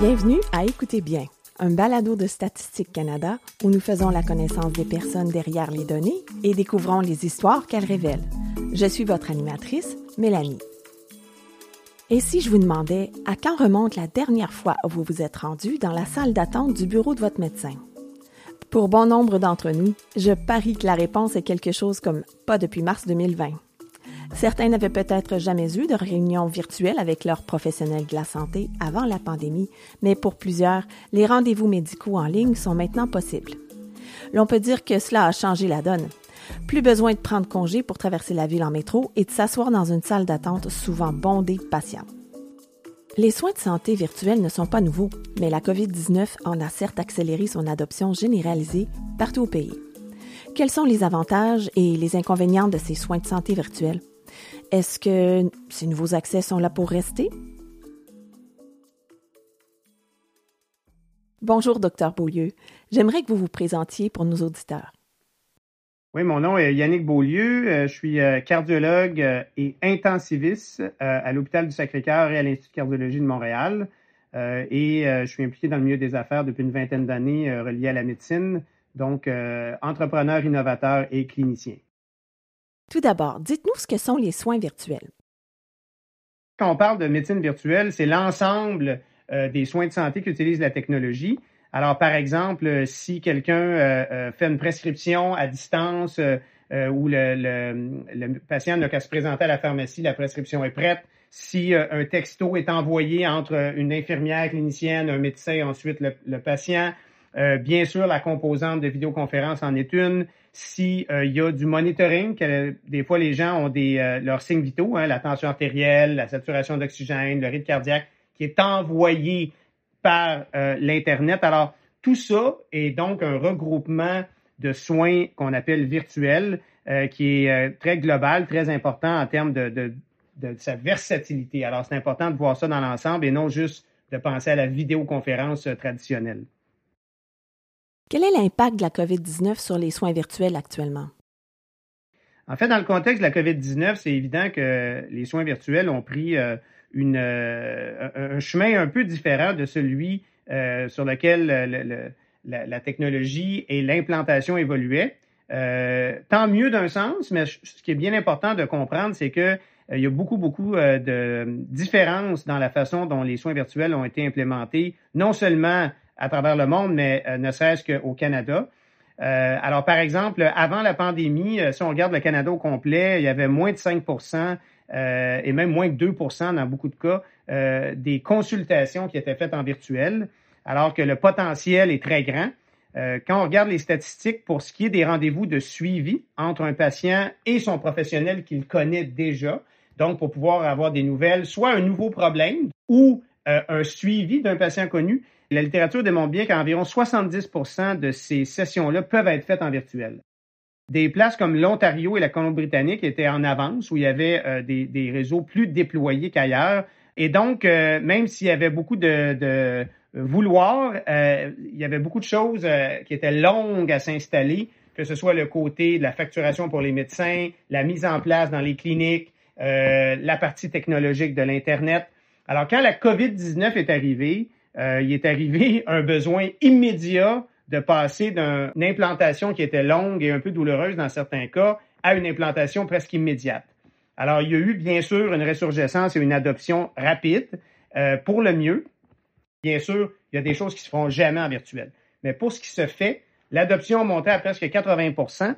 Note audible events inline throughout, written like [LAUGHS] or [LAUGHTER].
Bienvenue à Écoutez bien, un balado de Statistique Canada où nous faisons la connaissance des personnes derrière les données et découvrons les histoires qu'elles révèlent. Je suis votre animatrice, Mélanie. Et si je vous demandais à quand remonte la dernière fois où vous vous êtes rendu dans la salle d'attente du bureau de votre médecin? Pour bon nombre d'entre nous, je parie que la réponse est quelque chose comme pas depuis mars 2020. Certains n'avaient peut-être jamais eu de réunion virtuelle avec leurs professionnels de la santé avant la pandémie, mais pour plusieurs, les rendez-vous médicaux en ligne sont maintenant possibles. L'on peut dire que cela a changé la donne. Plus besoin de prendre congé pour traverser la ville en métro et de s'asseoir dans une salle d'attente souvent bondée de patients. Les soins de santé virtuels ne sont pas nouveaux, mais la COVID-19 en a certes accéléré son adoption généralisée partout au pays. Quels sont les avantages et les inconvénients de ces soins de santé virtuels? Est-ce que ces nouveaux accès sont là pour rester? Bonjour, docteur Beaulieu. J'aimerais que vous vous présentiez pour nos auditeurs. Oui, mon nom est Yannick Beaulieu. Euh, je suis euh, cardiologue euh, et intensiviste à l'hôpital du Sacré-Cœur et à l'Institut de cardiologie de Montréal. Et je suis impliqué dans le milieu des affaires depuis une vingtaine d'années relié à la médecine, donc entrepreneur, innovateur et clinicien. Tout d'abord, dites-nous ce que sont les soins virtuels. Quand on parle de médecine virtuelle, c'est l'ensemble des soins de santé qui utilisent la technologie. Alors, par exemple, si quelqu'un euh, euh, fait une prescription à distance euh, où le, patient n'a qu'à se présenter à la pharmacie, la prescription est prête. Si un texto est envoyé entre une infirmière clinicienne, un médecin, ensuite le, patient, bien sûr, la composante de vidéoconférence en est une. S'il y a du monitoring, que, des fois les gens ont des, leurs signes vitaux, hein, la tension artérielle, la saturation d'oxygène, le rythme cardiaque, qui est envoyé par euh, l'Internet. Alors, tout ça est donc un regroupement de soins qu'on appelle virtuels, euh, qui est euh, très global, très important en termes de, de, de sa versatilité. Alors, c'est important de voir ça dans l'ensemble et non juste de penser à la vidéoconférence traditionnelle. Quel est l'impact de la COVID-19 sur les soins virtuels actuellement? En fait, dans le contexte de la COVID-19, c'est évident que les soins virtuels ont pris une, euh, un chemin un peu différent de celui euh, sur lequel la, technologie et l'implantation évoluaient. Euh, tant mieux d'un sens, mais ce qui est bien important de comprendre, c'est que il y a beaucoup, beaucoup de différences dans la façon dont les soins virtuels ont été implémentés, non seulement à travers le monde, mais ne serait-ce qu'au Canada. alors, par exemple, avant la pandémie, si on regarde le Canada au complet, il y avait moins de 5% euh, et même moins que 2% dans beaucoup de cas, euh, des consultations qui étaient faites en virtuel, alors que le potentiel est très grand. Euh, quand on regarde les statistiques pour ce qui est des rendez-vous de suivi entre un patient et son professionnel qu'il connaît déjà, donc pour pouvoir avoir des nouvelles, soit un nouveau problème ou un suivi d'un patient connu, la littérature démontre bien qu'environ 70% de ces sessions-là peuvent être faites en virtuel des places comme l'Ontario et la Colombie-Britannique étaient en avance, où il y avait euh, des, réseaux plus déployés qu'ailleurs. Et donc, euh, même s'il y avait beaucoup de, vouloir, euh, il y avait beaucoup de choses qui étaient longues à s'installer, que ce soit le côté de la facturation pour les médecins, la mise en place dans les cliniques, la partie technologique de l'Internet. Alors, quand la COVID-19 est arrivée, il est arrivé [LAUGHS] un besoin immédiat de passer d'une implantation qui était longue et un peu douloureuse dans certains cas à une implantation presque immédiate. Alors, il y a eu bien sûr une ressurgescence et une adoption rapide euh, pour le mieux. Bien sûr, il y a des choses qui se feront jamais en virtuel. Mais pour ce qui se fait, l'adoption monté à presque 80%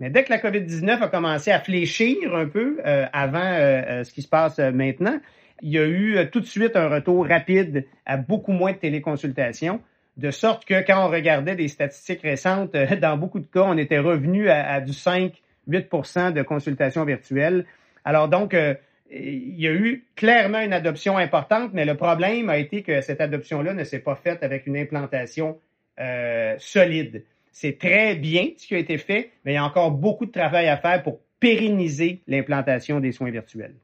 mais dès que la COVID-19 a commencé à fléchir un peu euh, avant euh, ce qui se passe maintenant, il y a eu tout de suite un retour rapide à beaucoup moins de téléconsultations de sorte que quand on regardait des statistiques récentes, euh, [LAUGHS] dans beaucoup de cas, on était revenu à, du 5-8% de consultations virtuelles. Alors donc, euh, il y a eu clairement une adoption importante, mais le problème a été que cette adoption-là ne s'est pas faite avec une implantation euh, solide. C'est très bien ce qui a été fait, mais il y a encore beaucoup de travail à faire pour pérenniser l'implantation des soins virtuels.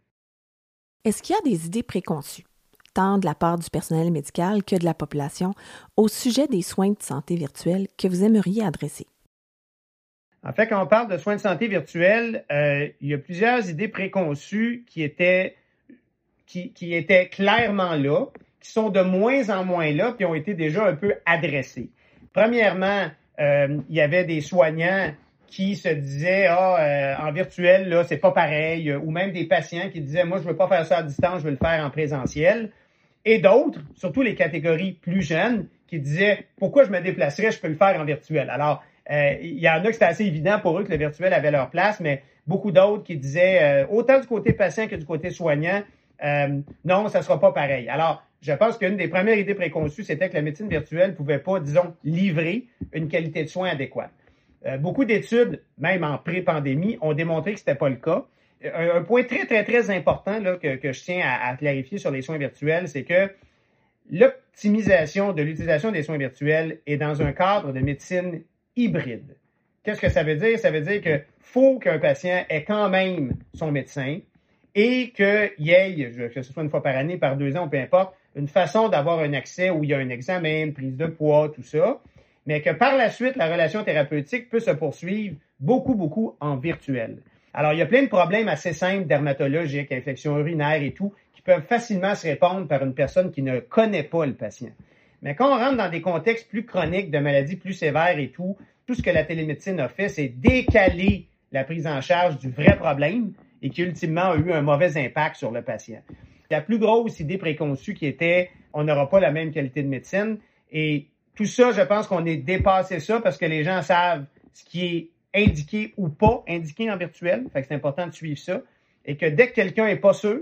Est-ce qu'il y a des idées préconçues? tant de la part du personnel médical que de la population au sujet des soins de santé virtuels que vous aimeriez adresser? En fait, quand on parle de soins de santé virtuels, euh, il y a plusieurs idées préconçues qui étaient, qui, étaient clairement là, qui sont de moins en moins là, puis ont été déjà un peu adressés. Premièrement, euh, il y avait des soignants qui se disaient ah euh, en virtuel là c'est pas pareil ou même des patients qui disaient moi je veux pas faire ça à distance je veux le faire en présentiel. Et d'autres surtout les catégories plus jeunes qui disaient pourquoi je me déplacerais je peux le faire en virtuel? Alors euh, il y en a que c'était assez évident pour eux que le virtuel avait leur place mais beaucoup d'autres qui disaient euh, autant du côté patient que du côté soignant non ça sera pas pareil. Alors je pense qu'une des premières idées préconçues, c'était que la médecine virtuelle pouvait pas, disons, livrer une qualité de soins adéquate. Euh, beaucoup d'études, même en pré-pandémie, ont démontré que ce n'était pas le cas. Un, point très, très, très important que, je tiens à, clarifier sur les soins virtuels, c'est que l'optimisation de l'utilisation des soins virtuels est dans un cadre de médecine hybride. Qu'est-ce que ça veut dire? Ça veut dire qu'il faut qu'un patient ait quand même son médecin et qu'il y ait, que ce soit une fois par année, par deux ans, peu importe, une façon d'avoir un accès où il y a un examen, une prise de poids, tout ça mais que par la suite, la relation thérapeutique peut se poursuivre beaucoup, beaucoup en virtuel. Alors, il y a plein de problèmes assez simples dermatologiques, infections urinaires et tout, qui peuvent facilement se répondre par une personne qui ne connaît pas le patient. Mais quand on rentre dans des contextes plus chroniques, de maladies plus sévères et tout, tout ce que la télémédecine a fait, c'est décaler la prise en charge du vrai problème et qui ultimement a eu un mauvais impact sur le patient. La plus grosse idée préconçue qui était on n'aura pas la même qualité de médecine et tout ça, je pense qu'on est dépassé ça parce que les gens savent ce qui est indiqué ou pas indiqué en virtuel. Fait que c'est important de suivre ça. Et que dès que quelqu'un est pas sûr,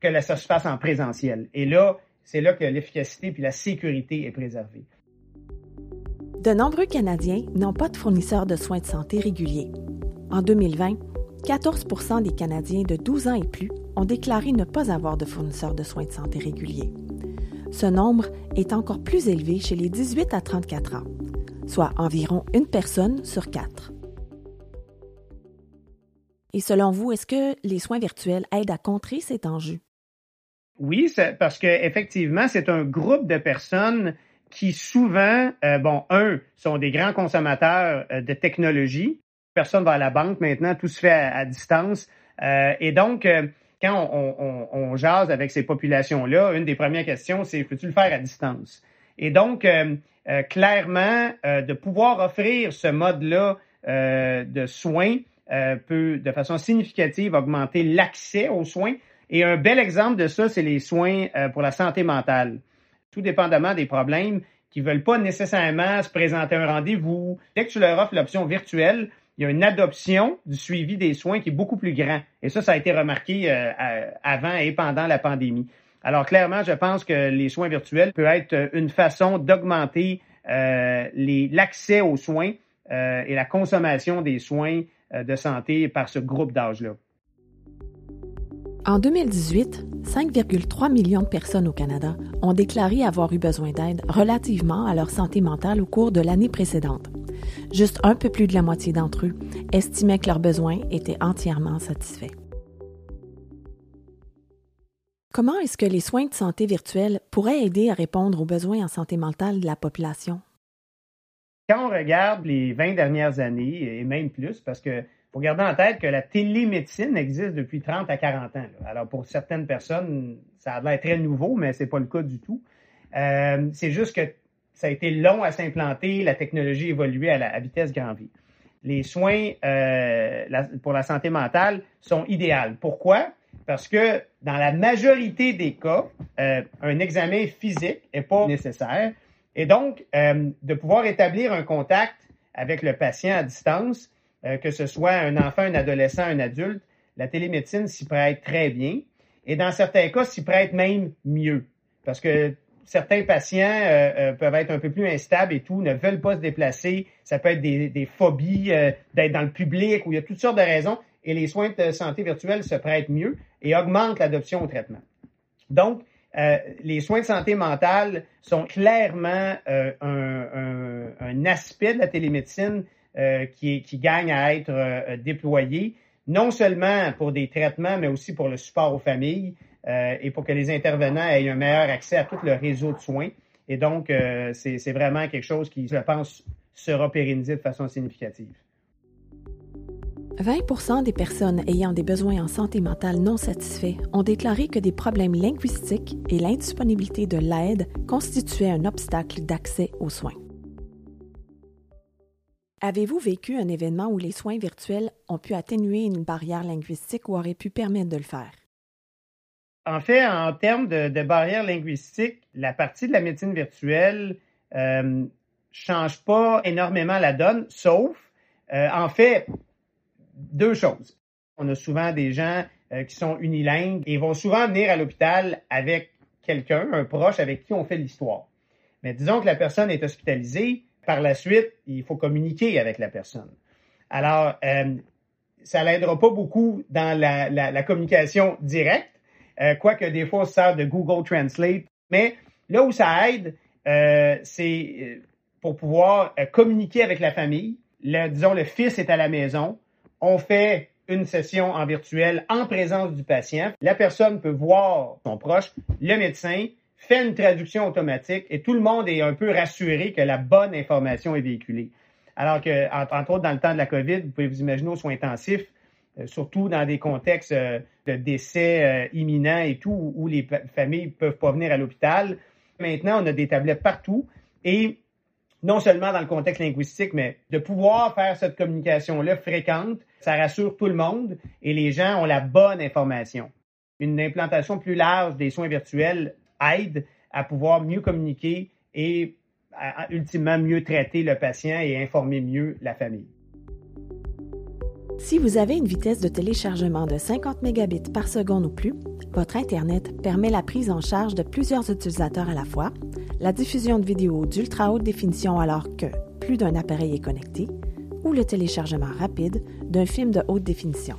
que ça se fasse en présentiel. Et là, c'est là que l'efficacité puis la sécurité est préservée. De nombreux Canadiens n'ont pas de fournisseurs de soins de santé réguliers. En 2020, 14% des Canadiens de 12 ans et plus ont déclaré ne pas avoir de fournisseurs de soins de santé réguliers. Ce nombre est encore plus élevé chez les 18 à 34 ans, soit environ une personne sur quatre. Et selon vous, est-ce que les soins virtuels aident à contrer cet enjeu? Oui, parce qu'effectivement, c'est un groupe de personnes qui souvent, euh, bon, un, sont des grands consommateurs euh, de technologie. Personne va à la banque maintenant, tout se fait à, distance. Euh, et donc, quand on, jase avec ces populations-là, une des premières questions, c'est peux-tu le faire à distance? Et donc, euh, euh, clairement, euh, de pouvoir offrir ce mode-là de soins peut, de façon significative, augmenter l'accès aux soins. Et un bel exemple de ça, c'est les soins pour la santé mentale. Tout dépendamment des problèmes qui ne veulent pas nécessairement se présenter un rendez-vous. Dès que tu leur offres l'option virtuelle, il y a une adoption du suivi des soins qui est beaucoup plus grand. Et ça, ça a été remarqué euh, avant et pendant la pandémie. Alors clairement, je pense que les soins virtuels peuvent être une façon d'augmenter euh, l'accès aux soins euh, et la consommation des soins de santé par ce groupe d'âge-là. En 2018, 5,3 millions de personnes au Canada ont déclaré avoir eu besoin d'aide relativement à leur santé mentale au cours de l'année précédente. Juste un peu plus de la moitié d'entre eux estimaient que leurs besoins étaient entièrement satisfaits. Comment est-ce que les soins de santé virtuels pourraient aider à répondre aux besoins en santé mentale de la population? Quand on regarde les 20 dernières années, et même plus, parce que faut garder en tête que la télémédecine existe depuis 30 à 40 ans. Alors, pour certaines personnes, ça a l'air très nouveau, mais ce n'est pas le cas du tout. Euh, c'est juste que ça a été long à s'implanter, la technologie évoluait à la vitesse grand V. Les soins euh, pour la santé mentale sont idéaux. Pourquoi? Parce que dans la majorité des cas, euh, un examen physique n'est pas nécessaire. Et donc, euh, de pouvoir établir un contact avec le patient à distance, que ce soit un enfant, un adolescent, un adulte, la télémédecine s'y prête très bien. Et dans certains cas, s'y prête même mieux. Parce que certains patients euh, euh, peuvent être un peu plus instables et tout, ne veulent pas se déplacer. Ça peut être des, phobies euh, d'être dans le public ou il y a toutes sortes de raisons. Et les soins de santé virtuels se prêtent mieux et augmentent l'adoption au traitement. Donc, les soins de santé mentale sont clairement un, aspect de la télémédecine qui, gagne à être déployé, non seulement pour des traitements, mais aussi pour le support aux familles. Euh, et pour que les intervenants aient un meilleur accès à tout le réseau de soins. Et donc, euh, c'est vraiment quelque chose qui, je pense, sera pérennisé de façon significative. 20% des personnes ayant des besoins en santé mentale non satisfaits ont déclaré que des problèmes linguistiques et l'indisponibilité de l'aide constituaient un obstacle d'accès aux soins. Avez-vous vécu un événement où les soins virtuels ont pu atténuer une barrière linguistique ou auraient pu permettre de le faire? En fait, en termes de, barrière linguistique, la partie de la médecine virtuelle euh, change pas énormément la donne, sauf, euh, en fait, deux choses. On a souvent des gens euh, qui sont unilingues et vont souvent venir à l'hôpital avec quelqu'un, un proche avec qui on fait l'histoire. Mais disons que la personne est hospitalisée, par la suite, il faut communiquer avec la personne. Alors, euh, ça l'aidera pas beaucoup dans la, communication directe, euh, quoique des fois on se sert de Google Translate. Mais là où ça aide, c'est pour pouvoir communiquer avec la famille. disons, le fils est à la maison, on fait une session en virtuel en présence du patient. La personne peut voir son proche, le médecin fait une traduction automatique et tout le monde est un peu rassuré que la bonne information est véhiculée. Alors que, entre autres, dans le temps de la COVID, vous pouvez vous imaginer aux soins intensifs, euh, surtout dans des contextes euh, de décès euh, imminents et tout, où les familles ne peuvent pas venir à l'hôpital. Maintenant, on a des tablettes partout et non seulement dans le contexte linguistique, mais de pouvoir faire cette communication-là fréquente, ça rassure tout le monde et les gens ont la bonne information. Une implantation plus large des soins virtuels aide à pouvoir mieux communiquer et à, ultimement mieux traiter le patient et informer mieux la famille. Si vous avez une vitesse de téléchargement de 50 mégabits par seconde ou plus, votre Internet permet la prise en charge de plusieurs utilisateurs à la fois, la diffusion de vidéos d'ultra haute définition alors que plus d'un appareil est connecté, ou le téléchargement rapide d'un film de haute définition.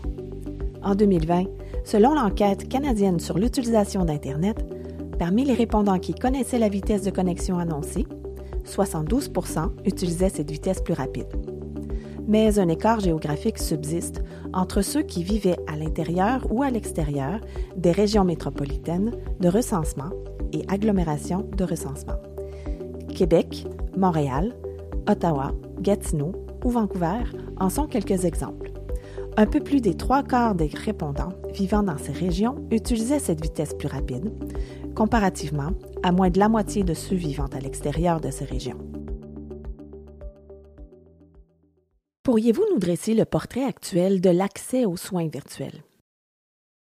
En 2020, selon l'enquête canadienne sur l'utilisation d'Internet, parmi les répondants qui connaissaient la vitesse de connexion annoncée, 72% utilisaient cette vitesse plus rapide mais un écart géographique subsiste entre ceux qui vivaient à l'intérieur ou à l'extérieur des régions métropolitaines de recensement et agglomérations de recensement. Québec, Montréal, Ottawa, Gatineau ou Vancouver en sont quelques exemples. Un peu plus des trois quarts des répondants vivant dans ces régions utilisaient cette vitesse plus rapide, comparativement à moins de la moitié de ceux vivant à l'extérieur de ces régions. Pourriez-vous nous dresser le portrait actuel de l'accès aux soins virtuels?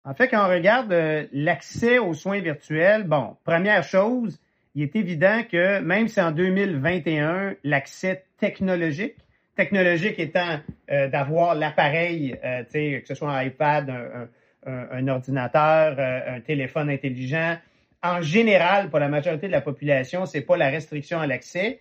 En fait, quand on regarde euh, l'accès aux soins virtuels, bon, première chose, il est évident que même si en 2021, l'accès technologique, technologique étant euh, d'avoir l'appareil, euh, que ce soit un iPad, un ordinateur, un téléphone intelligent, en général, pour la majorité de la population, c'est pas la restriction à l'accès,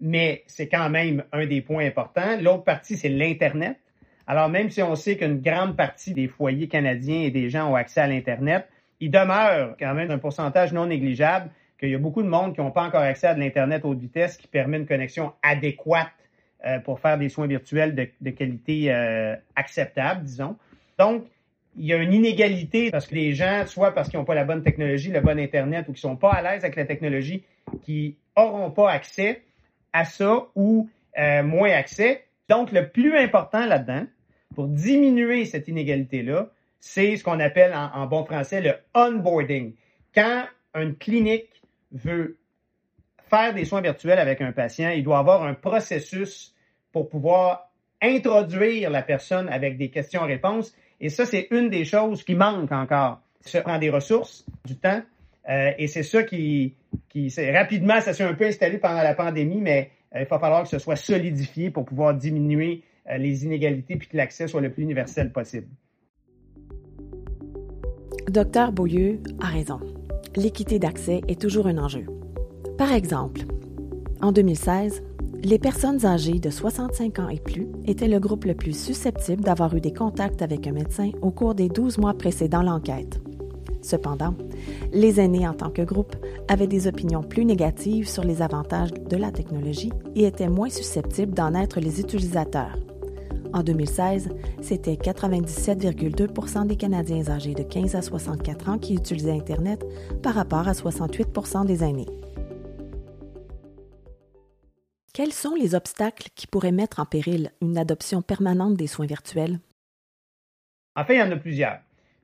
mais c'est quand même un des points importants. L'autre partie, c'est l'Internet. Alors, même si on sait qu'une grande partie des foyers canadiens et des gens ont accès à l'Internet, il demeure quand même un pourcentage non négligeable qu'il y a beaucoup de monde qui n'ont pas encore accès à de l'Internet haute vitesse qui permet une connexion adéquate euh, pour faire des soins virtuels de, qualité euh, acceptable, disons. Donc, il y a une inégalité parce que les gens, soit parce qu'ils n'ont pas la bonne technologie, le bon Internet, ou qui ne sont pas à l'aise avec la technologie, qui n'auront pas accès, à ça ou euh, moins accès. Donc, le plus important là-dedans, pour diminuer cette inégalité-là, c'est ce qu'on appelle en, bon français le onboarding. Quand une clinique veut faire des soins virtuels avec un patient, il doit avoir un processus pour pouvoir introduire la personne avec des questions-réponses. Et ça, c'est une des choses qui manque encore. Ça prend des ressources, du temps, euh, et c'est ça qui, rapidement, ça s'est un peu installé pendant la pandémie, mais euh, il va falloir que ce soit solidifié pour pouvoir diminuer euh, les inégalités puis que l'accès soit le plus universel possible. Docteur Beaulieu a raison. L'équité d'accès est toujours un enjeu. Par exemple, en 2016, les personnes âgées de 65 ans et plus étaient le groupe le plus susceptible d'avoir eu des contacts avec un médecin au cours des 12 mois précédant l'enquête. Cependant, les aînés en tant que groupe avaient des opinions plus négatives sur les avantages de la technologie et étaient moins susceptibles d'en être les utilisateurs. En 2016, c'était 97,2% des Canadiens âgés de 15 à 64 ans qui utilisaient Internet par rapport à 68% des aînés. Quels sont les obstacles qui pourraient mettre en péril une adoption permanente des soins virtuels? En fait, il y en a plusieurs.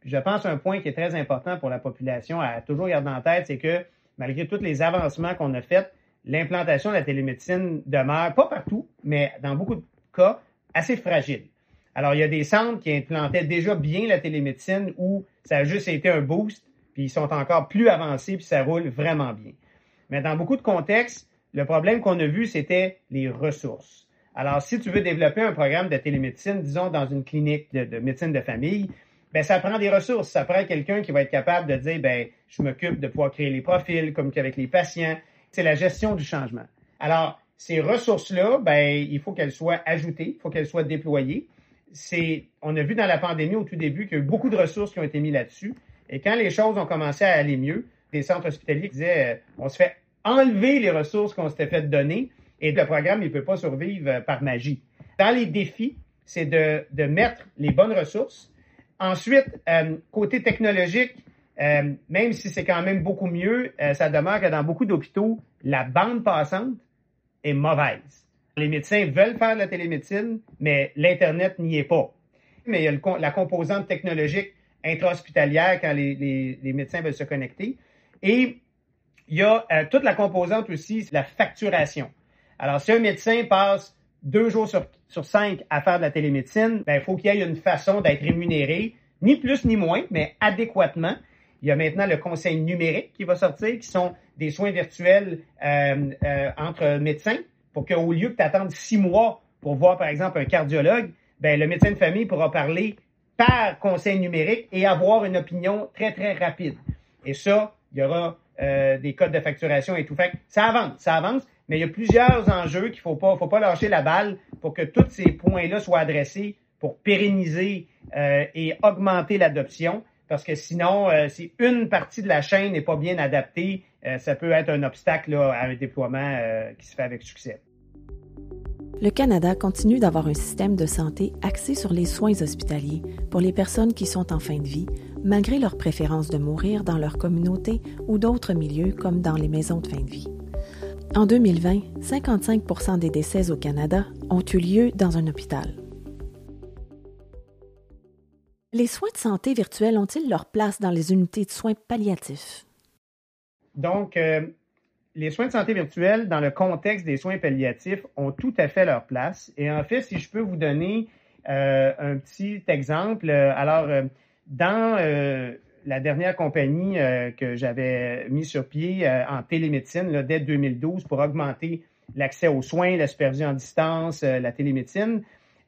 Je pense un point qui est très important pour la population à toujours garder en tête, c'est que malgré tous les avancements qu'on a faits, l'implantation de la télémédecine demeure, pas partout, mais dans beaucoup de cas, assez fragile. Alors, il y a des centres qui implantaient déjà bien la télémédecine où ça a juste été un boost, puis ils sont encore plus avancés, puis ça roule vraiment bien. Mais dans beaucoup de contextes, le problème qu'on a vu, c'était les ressources. Alors, si tu veux développer un programme de télémédecine, disons, dans une clinique de, médecine de famille, ben, ça prend des ressources. Ça prend quelqu'un qui va être capable de dire, ben, je m'occupe de pouvoir créer les profils, comme avec les patients. C'est la gestion du changement. Alors, ces ressources-là, ben, il faut qu'elles soient ajoutées, il faut qu'elles soient déployées. C'est, on a vu dans la pandémie au tout début qu'il y a eu beaucoup de ressources qui ont été mises là-dessus. Et quand les choses ont commencé à aller mieux, les centres hospitaliers disaient, euh, on se fait enlever les ressources qu'on s'était fait donner et le programme ne peut pas survivre euh, par magie. Dans les défis, c'est de, de, mettre les bonnes ressources. Ensuite, euh, côté technologique, euh, même si c'est quand même beaucoup mieux, ça demeure que dans beaucoup d'hôpitaux, la bande passante est mauvaise. Les médecins veulent faire de la télémédecine, mais l'Internet n'y est pas. Mais il y a la composante technologique intra-hospitalière quand les, les, les, médecins veulent se connecter. Et il y a toute la composante aussi, la facturation. Alors, si un médecin passe deux jours sur, sur cinq à faire de la télémédecine, ben, il faut qu'il y ait une façon d'être rémunéré, ni plus ni moins, mais adéquatement. Il y a maintenant le conseil numérique qui va sortir, qui sont des soins virtuels euh, euh, entre médecins, pour qu'au lieu que tu attendes six mois pour voir, par exemple, un cardiologue, ben, le médecin de famille pourra parler par conseil numérique et avoir une opinion très, très rapide. Et ça, il y aura euh, des codes de facturation et tout. Fait ça avance, ça avance mais il y a plusieurs enjeux qu'il ne faut pas, faut pas lâcher la balle pour que tous ces points-là soient adressés pour pérenniser euh, et augmenter l'adoption. Parce que sinon, euh, si une partie de la chaîne n'est pas bien adaptée, euh, ça peut être un obstacle à un déploiement qui se fait avec succès. Le Canada continue d'avoir un système de santé axé sur les soins hospitaliers pour les personnes qui sont en fin de vie, malgré leur préférence de mourir dans leur communauté ou d'autres milieux comme dans les maisons de fin de vie. En 2020, 55% des décès au Canada ont eu lieu dans un hôpital. Les soins de santé virtuels ont-ils leur place dans les unités de soins palliatifs? Donc, euh, les soins de santé virtuels, dans le contexte des soins palliatifs, ont tout à fait leur place. Et en fait, si je peux vous donner euh, un petit exemple, euh, alors, dans la dernière compagnie euh, que j'avais mis sur pied euh, en télémédecine dès 2012 pour augmenter l'accès aux soins, la supervision en distance, euh, la télémédecine.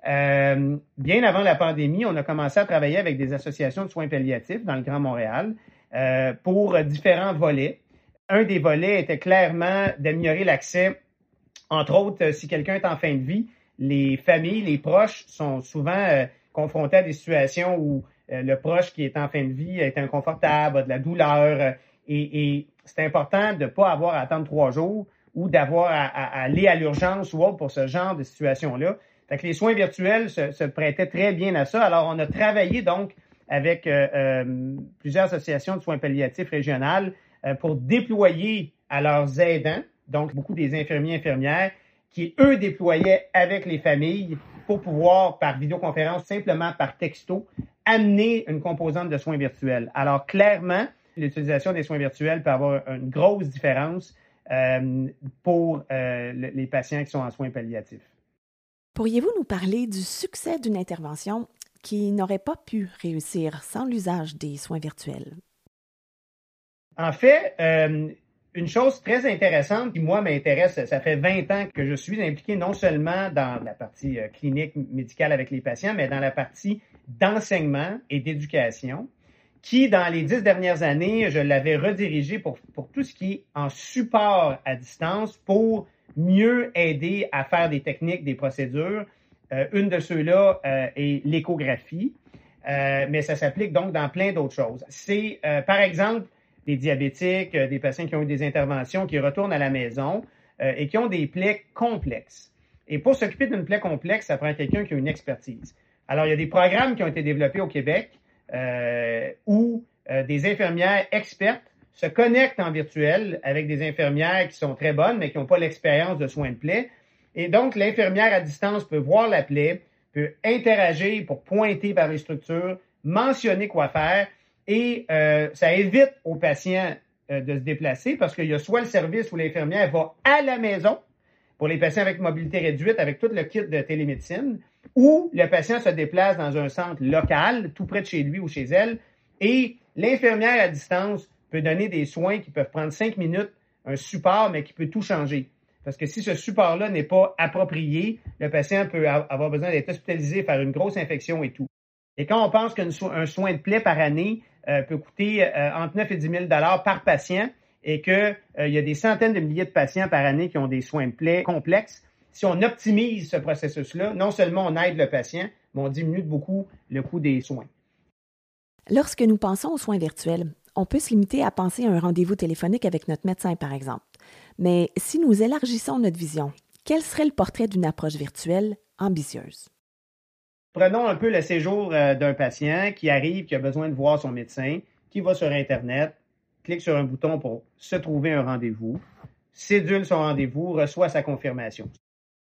bien avant la pandémie, on a commencé à travailler avec des associations de soins palliatifs dans le Grand Montréal pour différents volets. Un des volets était clairement d'améliorer l'accès, entre autres, si quelqu'un est en fin de vie, les familles, les proches sont souvent confrontés à des situations où le proche qui est en fin de vie est inconfortable, a de la douleur. Euh, et, c'est important de ne pas avoir à attendre trois jours ou d'avoir à, aller à l'urgence ou autre pour ce genre de situation-là. Fait que les soins virtuels se, prêtaient très bien à ça. Alors, on a travaillé donc avec euh, plusieurs associations de soins palliatifs régionales pour déployer à leurs aidants, donc beaucoup des infirmiers infirmières, qui, eux, déployaient avec les familles pour pouvoir, par vidéoconférence, simplement par texto, amener une composante de soins virtuels. Alors, clairement, l'utilisation des soins virtuels peut avoir une grosse différence euh, pour euh, les patients qui sont en soins palliatifs. Pourriez-vous nous parler du succès d'une intervention qui n'aurait pas pu réussir sans l'usage des soins virtuels? En fait, euh, une chose très intéressante qui, moi, m'intéresse, ça fait 20 ans que je suis impliqué non seulement dans la partie clinique médicale avec les patients, mais dans la partie d'enseignement et d'éducation qui, dans les dix dernières années, je l'avais redirigé pour, pour tout ce qui est en support à distance pour mieux aider à faire des techniques, des procédures. Euh, une de ceux-là euh, est l'échographie, euh, mais ça s'applique donc dans plein d'autres choses. C'est, par exemple, des diabétiques, des patients qui ont eu des interventions, qui retournent à la maison et qui ont des plaies complexes. Et pour s'occuper d'une plaie complexe, ça prend quelqu'un qui a une expertise. Alors, il y a des programmes qui ont été développés au Québec euh, où euh, des infirmières expertes se connectent en virtuel avec des infirmières qui sont très bonnes, mais qui n'ont pas l'expérience de soins de plaie. Et donc, l'infirmière à distance peut voir la plaie, peut interagir pour pointer par les structures, mentionner quoi faire et euh, ça évite aux patients de se déplacer parce qu'il y a soit le service où l'infirmière va à la maison pour les patients avec mobilité réduite avec tout le kit de télémédecine ou le patient se déplace dans un centre local tout près de chez lui ou chez elle et l'infirmière à distance peut donner des soins qui peuvent prendre cinq minutes, un support, mais qui peut tout changer. Parce que si ce support-là n'est pas approprié, le patient peut avoir besoin d'être hospitalisé, faire une grosse infection et tout. Et quand on pense qu'un soin de plaie par année euh, peut coûter euh, entre 9 et 10 000 par patient et qu'il euh, y a des centaines de milliers de patients par année qui ont des soins de plaie complexes, si on optimise ce processus-là, non seulement on aide le patient, mais on diminue beaucoup le coût des soins. Lorsque nous pensons aux soins virtuels, on peut se limiter à penser à un rendez-vous téléphonique avec notre médecin, par exemple. Mais si nous élargissons notre vision, quel serait le portrait d'une approche virtuelle ambitieuse? Prenons un peu le séjour euh, d'un patient qui arrive, qui a besoin de voir son médecin, qui va sur Internet, clique sur un bouton pour se trouver un rendez-vous, sédule son rendez-vous, reçoit sa confirmation.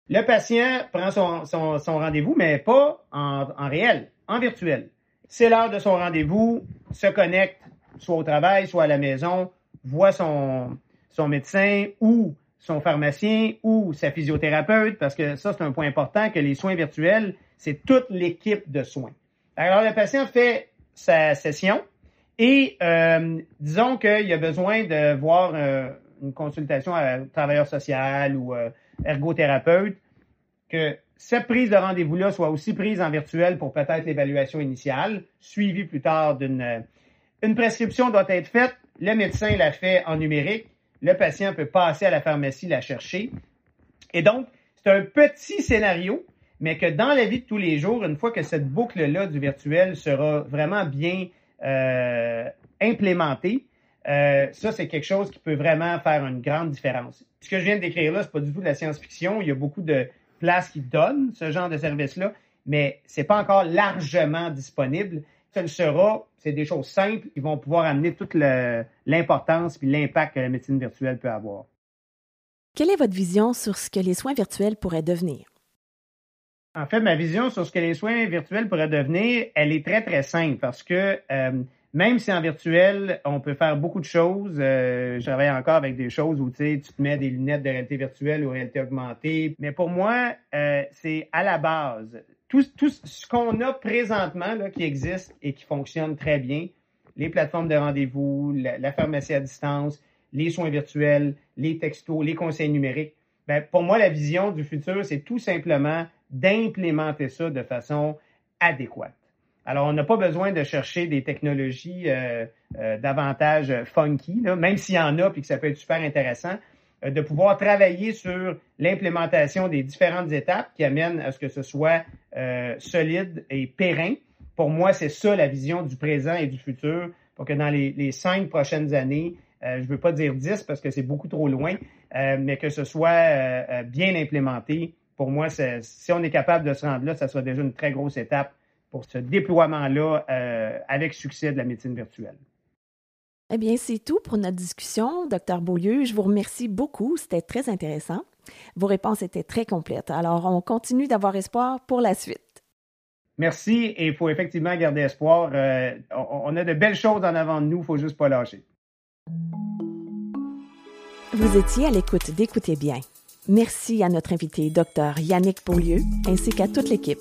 Le patient prend son, rendez-vous, mais pas en, en réel, en virtuel. C'est l'heure de son rendez-vous, se connecte soit au travail, soit à la maison, voit son, médecin ou son pharmacien ou sa physiothérapeute, parce que ça, c'est un point important, que les soins virtuels, c'est toute l'équipe de soins. Alors, le patient fait sa session et euh, disons qu'il a besoin de voir euh, une consultation à un travailleur social ou euh, ergothérapeute, que cette prise de rendez-vous-là soit aussi prise en virtuel pour peut-être l'évaluation initiale, suivie plus tard d'une une prescription doit être faite, le médecin la fait en numérique, le patient peut passer à la pharmacie la chercher. Et donc, c'est un petit scénario, mais que dans la vie de tous les jours, une fois que cette boucle-là du virtuel sera vraiment bien euh, implémentée, euh, ça, c'est quelque chose qui peut vraiment faire une grande différence. Ce que je viens de décrire là, c'est pas du tout de la science-fiction. Il y a beaucoup de places qui donnent ce genre de service-là, mais c'est pas encore largement disponible ce le sera, c'est des choses simples qui vont pouvoir amener toute l'importance et l'impact que la médecine virtuelle peut avoir. Quelle est votre vision sur ce que les soins virtuels pourraient devenir? En fait, ma vision sur ce que les soins virtuels pourraient devenir, elle est très, très simple parce que euh, même si en virtuel, on peut faire beaucoup de choses, euh, je travaille encore avec des choses où tu te mets des lunettes de réalité virtuelle ou réalité augmentée, mais pour moi, euh, c'est à la base tout, ce qu'on a présentement là, qui existe et qui fonctionne très bien, les plateformes de rendez-vous, la, pharmacie à distance, les soins virtuels, les textos, les conseils numériques, ben, pour moi, la vision du futur, c'est tout simplement d'implémenter ça de façon adéquate. Alors, on n'a pas besoin de chercher des technologies euh, euh, davantage funky, là, même s'il y en a et que ça peut être super intéressant. Euh, de pouvoir travailler sur l'implémentation des différentes étapes qui amènent à ce que ce soit euh, solide et périn. Pour moi, c'est ça la vision du présent et du futur pour que dans les, cinq prochaines années, euh, je ne veux pas dire dix parce que c'est beaucoup trop loin, mais que ce soit bien implémenté. Pour moi, si on est capable de se rendre là, ça sera déjà une très grosse étape pour ce déploiement-là avec succès de la médecine virtuelle. Eh bien, c'est tout pour notre discussion, docteur Beaulieu. Je vous remercie beaucoup. C'était très intéressant. Vos réponses étaient très complètes. Alors, on continue d'avoir espoir pour la suite. Merci et il faut effectivement garder espoir. Euh, on a de belles choses en avant de nous, il faut juste pas lâcher. Vous étiez à l'écoute d'Écoutez bien. Merci à notre invité, docteur Yannick Beaulieu, ainsi qu'à toute l'équipe.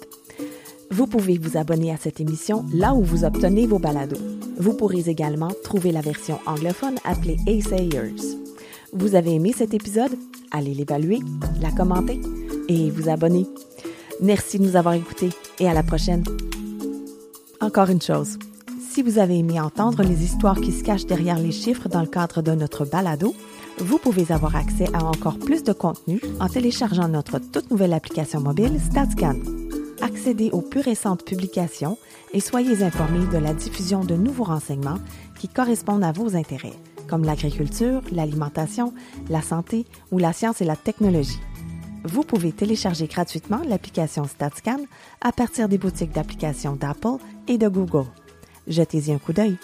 Vous pouvez vous abonner à cette émission là où vous obtenez vos balados. Vous pourrez également trouver la version anglophone appelée Assayers. Vous avez aimé cet épisode? Allez l'évaluer, la commenter et vous abonner. Merci de nous avoir écoutés et à la prochaine. Encore une chose, si vous avez aimé entendre les histoires qui se cachent derrière les chiffres dans le cadre de notre balado, vous pouvez avoir accès à encore plus de contenu en téléchargeant notre toute nouvelle application mobile StatScan accédez aux plus récentes publications et soyez informés de la diffusion de nouveaux renseignements qui correspondent à vos intérêts, comme l'agriculture, l'alimentation, la santé ou la science et la technologie. Vous pouvez télécharger gratuitement l'application StatScan à partir des boutiques d'applications d'Apple et de Google. Jetez-y un coup d'œil.